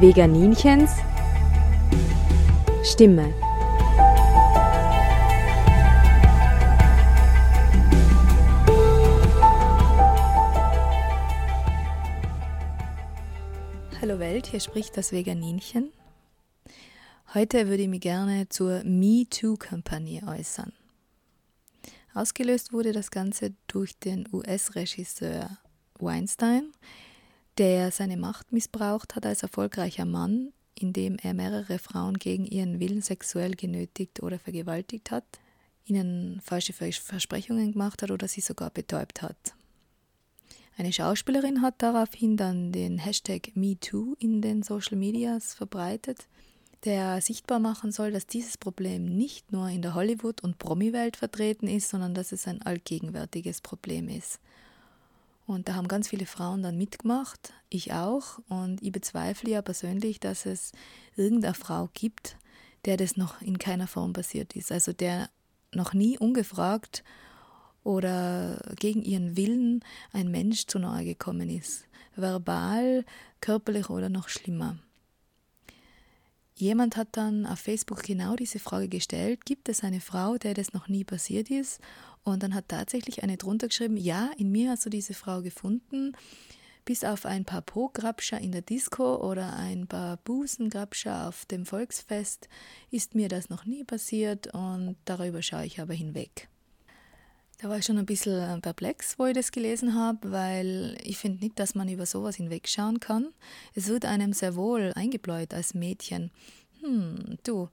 Veganinchens Stimme. Hallo Welt, hier spricht das Veganinchen. Heute würde ich mich gerne zur Me Too-Kampagne äußern. Ausgelöst wurde das Ganze durch den US-Regisseur Weinstein, der seine Macht missbraucht hat als erfolgreicher Mann, indem er mehrere Frauen gegen ihren Willen sexuell genötigt oder vergewaltigt hat, ihnen falsche Versprechungen gemacht hat oder sie sogar betäubt hat. Eine Schauspielerin hat daraufhin dann den Hashtag MeToo in den Social Medias verbreitet, der sichtbar machen soll, dass dieses Problem nicht nur in der Hollywood- und Promi-Welt vertreten ist, sondern dass es ein allgegenwärtiges Problem ist. Und da haben ganz viele Frauen dann mitgemacht, ich auch. Und ich bezweifle ja persönlich, dass es irgendeine Frau gibt, der das noch in keiner Form passiert ist. Also der noch nie ungefragt oder gegen ihren Willen ein Mensch zu nahe gekommen ist. Verbal, körperlich oder noch schlimmer. Jemand hat dann auf Facebook genau diese Frage gestellt, gibt es eine Frau, der das noch nie passiert ist? Und dann hat tatsächlich eine drunter geschrieben, ja, in mir hast du diese Frau gefunden, bis auf ein paar Po-Grabscher in der Disco oder ein paar Busengrabscher auf dem Volksfest ist mir das noch nie passiert und darüber schaue ich aber hinweg. Da war ich schon ein bisschen perplex, wo ich das gelesen habe, weil ich finde nicht, dass man über sowas hinwegschauen kann. Es wird einem sehr wohl eingebläut als Mädchen. Hm, du,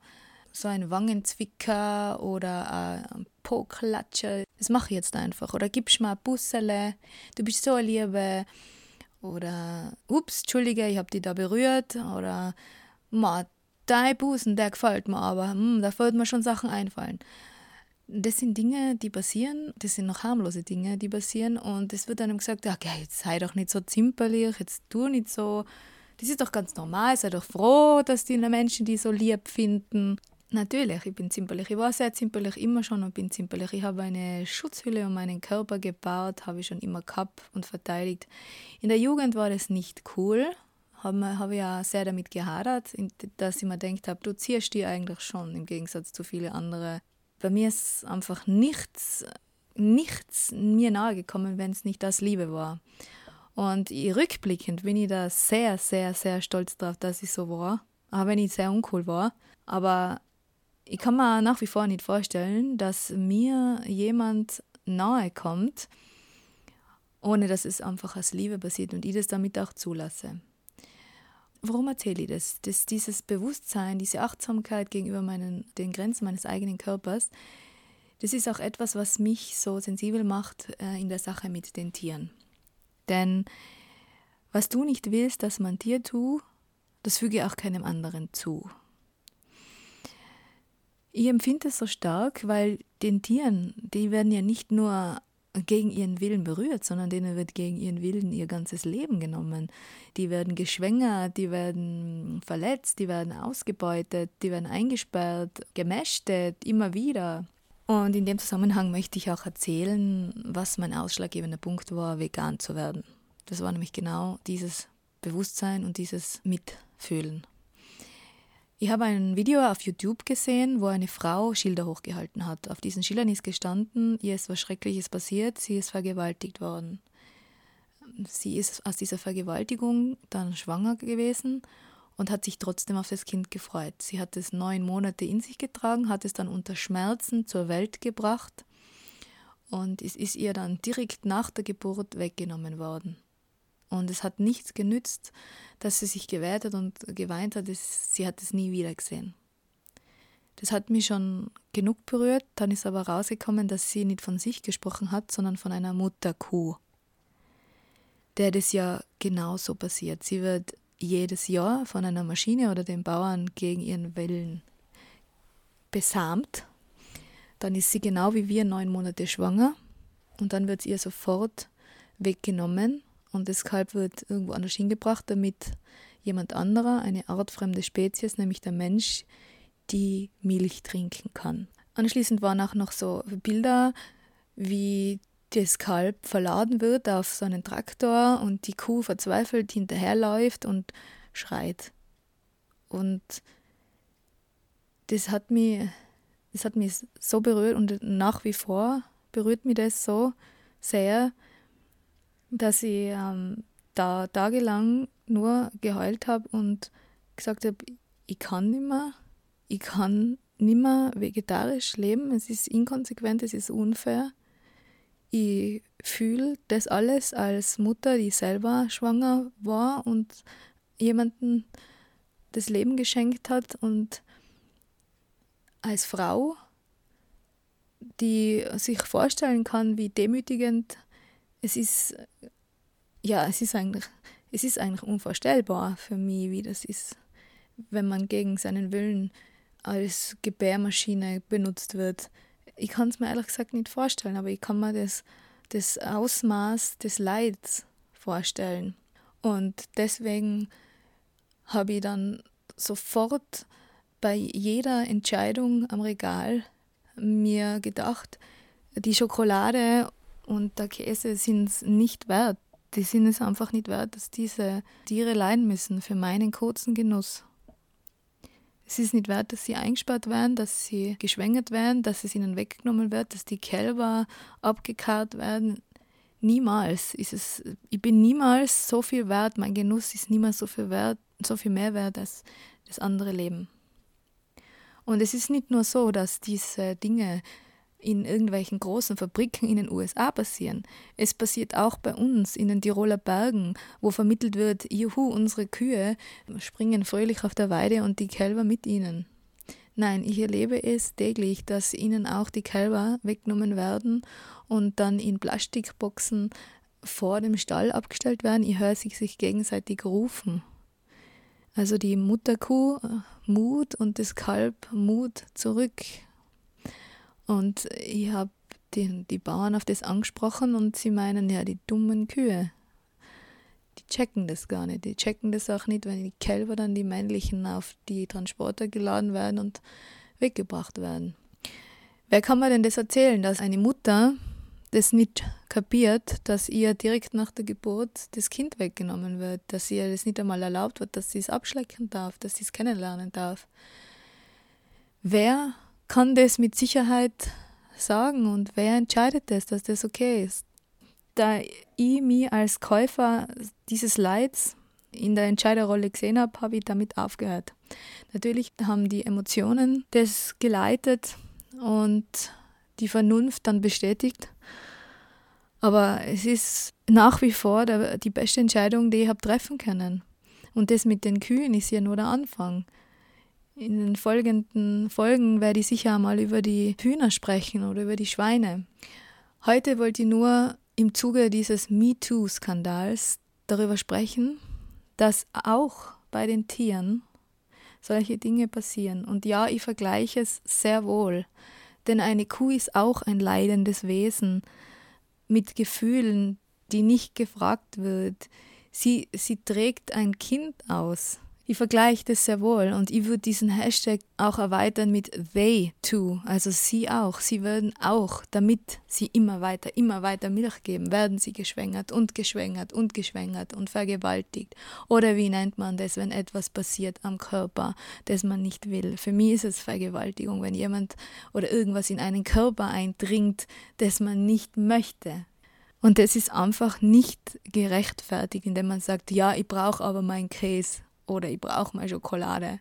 so ein Wangenzwicker oder ein Po-Klatscher, das mache ich jetzt einfach. Oder gibst ein Bussele, du bist so eine Liebe. Oder, ups, Entschuldige, ich habe dich da berührt. Oder, ma, dein Busen, der gefällt mir aber. Hm, da würden mir schon Sachen einfallen. Das sind Dinge, die passieren, das sind noch harmlose Dinge, die passieren und es wird einem gesagt, ja, jetzt sei doch nicht so zimperlich, jetzt tu nicht so. Das ist doch ganz normal, sei doch froh, dass die Menschen die so lieb finden. Natürlich, ich bin zimperlich. Ich war sehr zimperlich immer schon und bin zimperlich. Ich habe eine Schutzhülle um meinen Körper gebaut, habe ich schon immer gehabt und verteidigt. In der Jugend war das nicht cool, habe hab ich ja sehr damit gehadert, dass ich mir gedacht habe, du ziehst die eigentlich schon, im Gegensatz zu vielen anderen bei mir ist einfach nichts, nichts mir nahe gekommen, wenn es nicht das Liebe war. Und rückblickend bin ich da sehr, sehr, sehr stolz drauf, dass ich so war. Auch wenn ich sehr uncool war. Aber ich kann mir nach wie vor nicht vorstellen, dass mir jemand nahe kommt, ohne dass es einfach aus Liebe passiert und ich das damit auch zulasse. Warum erzähle ich das? das? Dieses Bewusstsein, diese Achtsamkeit gegenüber meinen, den Grenzen meines eigenen Körpers, das ist auch etwas, was mich so sensibel macht äh, in der Sache mit den Tieren. Denn was du nicht willst, dass man dir tut, das füge auch keinem anderen zu. Ich empfinde es so stark, weil den Tieren, die werden ja nicht nur gegen ihren Willen berührt, sondern denen wird gegen ihren Willen ihr ganzes Leben genommen. Die werden geschwängert, die werden verletzt, die werden ausgebeutet, die werden eingesperrt, gemästet, immer wieder. Und in dem Zusammenhang möchte ich auch erzählen, was mein ausschlaggebender Punkt war, vegan zu werden. Das war nämlich genau dieses Bewusstsein und dieses Mitfühlen. Ich habe ein Video auf YouTube gesehen, wo eine Frau Schilder hochgehalten hat. Auf diesen Schildern ist gestanden, ihr ist was Schreckliches passiert, sie ist vergewaltigt worden. Sie ist aus dieser Vergewaltigung dann schwanger gewesen und hat sich trotzdem auf das Kind gefreut. Sie hat es neun Monate in sich getragen, hat es dann unter Schmerzen zur Welt gebracht und es ist ihr dann direkt nach der Geburt weggenommen worden. Und es hat nichts genützt, dass sie sich gewehrt hat und geweint hat. sie hat es nie wieder gesehen. Das hat mich schon genug berührt. Dann ist aber rausgekommen, dass sie nicht von sich gesprochen hat, sondern von einer Mutterkuh, der das ja genauso passiert. Sie wird jedes Jahr von einer Maschine oder den Bauern gegen ihren Willen besamt. Dann ist sie genau wie wir neun Monate schwanger und dann wird es ihr sofort weggenommen und das Kalb wird irgendwo anders hingebracht, damit jemand anderer, eine artfremde Spezies, nämlich der Mensch, die Milch trinken kann. Anschließend waren auch noch so Bilder, wie das Kalb verladen wird auf so einen Traktor und die Kuh verzweifelt hinterherläuft und schreit. Und das hat mich, das hat mich so berührt und nach wie vor berührt mich das so sehr, dass ich ähm, da tagelang nur geheult habe und gesagt habe, ich kann nicht mehr, ich kann nicht mehr vegetarisch leben, es ist inkonsequent, es ist unfair. Ich fühle das alles als Mutter, die selber schwanger war und jemanden das Leben geschenkt hat und als Frau, die sich vorstellen kann, wie demütigend es ist, ja, es ist eigentlich, es ist eigentlich unvorstellbar für mich, wie das ist, wenn man gegen seinen Willen als Gebärmaschine benutzt wird. Ich kann es mir ehrlich gesagt nicht vorstellen, aber ich kann mir das, das Ausmaß des Leids vorstellen. Und deswegen habe ich dann sofort bei jeder Entscheidung am Regal mir gedacht, die Schokolade und der Käse sind es nicht wert. Die sind es einfach nicht wert, dass diese Tiere leiden müssen für meinen kurzen Genuss. Es ist nicht wert, dass sie eingesperrt werden, dass sie geschwängert werden, dass es ihnen weggenommen wird, dass die Kälber abgekarrt werden. Niemals ist es, ich bin niemals so viel wert, mein Genuss ist niemals so viel wert, so viel mehr wert als das andere Leben. Und es ist nicht nur so, dass diese Dinge in irgendwelchen großen Fabriken in den USA passieren. Es passiert auch bei uns in den Tiroler Bergen, wo vermittelt wird, juhu, unsere Kühe springen fröhlich auf der Weide und die Kälber mit ihnen. Nein, ich erlebe es täglich, dass ihnen auch die Kälber weggenommen werden und dann in Plastikboxen vor dem Stall abgestellt werden. Ich höre sie sich gegenseitig rufen. Also die Mutterkuh äh, Mut und das Kalb Mut zurück. Und ich habe die, die Bauern auf das angesprochen und sie meinen, ja, die dummen Kühe. Die checken das gar nicht. Die checken das auch nicht, wenn die Kälber dann die männlichen auf die Transporter geladen werden und weggebracht werden. Wer kann mir denn das erzählen, dass eine Mutter das nicht kapiert, dass ihr direkt nach der Geburt das Kind weggenommen wird, dass ihr das nicht einmal erlaubt wird, dass sie es abschlecken darf, dass sie es kennenlernen darf? Wer kann das mit Sicherheit sagen und wer entscheidet das, dass das okay ist? Da ich mich als Käufer dieses Leids in der Entscheiderrolle gesehen habe, habe ich damit aufgehört. Natürlich haben die Emotionen das geleitet und die Vernunft dann bestätigt. Aber es ist nach wie vor die beste Entscheidung, die ich habe treffen können. Und das mit den Kühen ist ja nur der Anfang. In den folgenden Folgen werde ich sicher einmal über die Hühner sprechen oder über die Schweine. Heute wollte ich nur im Zuge dieses MeToo-Skandals darüber sprechen, dass auch bei den Tieren solche Dinge passieren. Und ja, ich vergleiche es sehr wohl, denn eine Kuh ist auch ein leidendes Wesen mit Gefühlen, die nicht gefragt wird. Sie, sie trägt ein Kind aus. Ich vergleiche das sehr wohl und ich würde diesen Hashtag auch erweitern mit they too, also sie auch. Sie würden auch, damit sie immer weiter, immer weiter Milch geben, werden sie geschwängert und geschwängert und geschwängert und vergewaltigt. Oder wie nennt man das, wenn etwas passiert am Körper, das man nicht will? Für mich ist es Vergewaltigung, wenn jemand oder irgendwas in einen Körper eindringt, das man nicht möchte. Und das ist einfach nicht gerechtfertigt, indem man sagt, ja, ich brauche aber meinen Käse oder ich brauche mal Schokolade.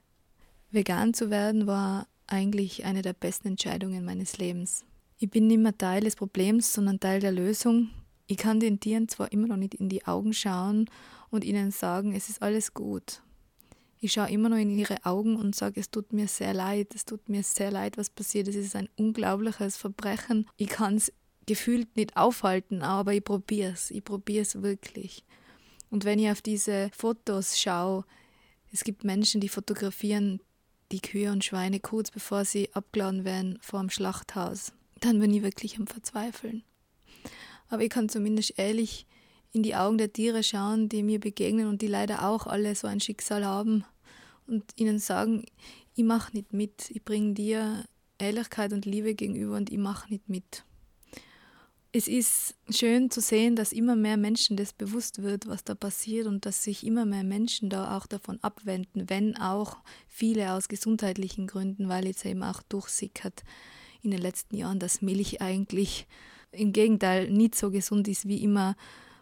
Vegan zu werden war eigentlich eine der besten Entscheidungen meines Lebens. Ich bin nicht mehr Teil des Problems, sondern Teil der Lösung. Ich kann den Tieren zwar immer noch nicht in die Augen schauen und ihnen sagen, es ist alles gut. Ich schaue immer noch in ihre Augen und sage, es tut mir sehr leid, es tut mir sehr leid, was passiert ist. Es ist ein unglaubliches Verbrechen. Ich kann es gefühlt nicht aufhalten, aber ich probiere es. Ich probiere es wirklich. Und wenn ich auf diese Fotos schaue, es gibt Menschen, die fotografieren die Kühe und Schweine kurz bevor sie abgeladen werden vor dem Schlachthaus. Dann bin ich wirklich am Verzweifeln. Aber ich kann zumindest ehrlich in die Augen der Tiere schauen, die mir begegnen und die leider auch alle so ein Schicksal haben und ihnen sagen, ich mache nicht mit, ich bringe dir Ehrlichkeit und Liebe gegenüber und ich mache nicht mit. Es ist schön zu sehen, dass immer mehr Menschen das bewusst wird, was da passiert und dass sich immer mehr Menschen da auch davon abwenden, wenn auch viele aus gesundheitlichen Gründen, weil jetzt eben auch durchsickert in den letzten Jahren, dass Milch eigentlich im Gegenteil nicht so gesund ist, wie immer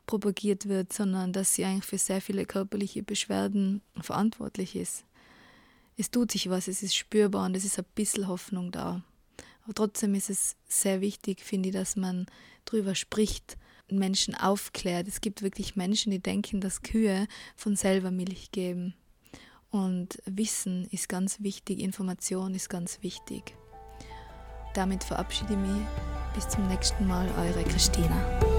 propagiert wird, sondern dass sie eigentlich für sehr viele körperliche Beschwerden verantwortlich ist. Es tut sich was, es ist spürbar und es ist ein bisschen Hoffnung da. Aber trotzdem ist es sehr wichtig, finde ich, dass man darüber spricht, Menschen aufklärt. Es gibt wirklich Menschen, die denken, dass Kühe von selber Milch geben. Und Wissen ist ganz wichtig, Information ist ganz wichtig. Damit verabschiede ich mich. Bis zum nächsten Mal, eure Christina.